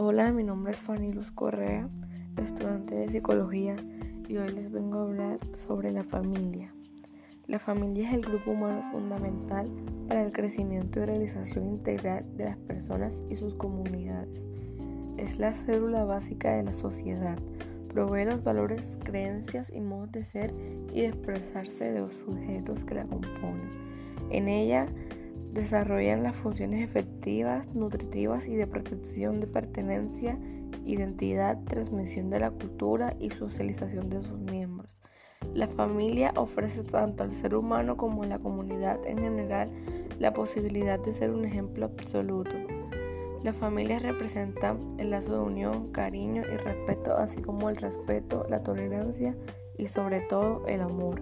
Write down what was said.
Hola, mi nombre es Fanny Luz Correa, estudiante de psicología, y hoy les vengo a hablar sobre la familia. La familia es el grupo humano fundamental para el crecimiento y realización integral de las personas y sus comunidades. Es la célula básica de la sociedad. Provee los valores, creencias y modos de ser y de expresarse de los sujetos que la componen. En ella desarrollan las funciones efectivas, nutritivas y de protección de pertenencia, identidad, transmisión de la cultura y socialización de sus miembros. La familia ofrece tanto al ser humano como a la comunidad en general la posibilidad de ser un ejemplo absoluto. Las familias representan el lazo de unión, cariño y respeto, así como el respeto, la tolerancia y sobre todo el amor.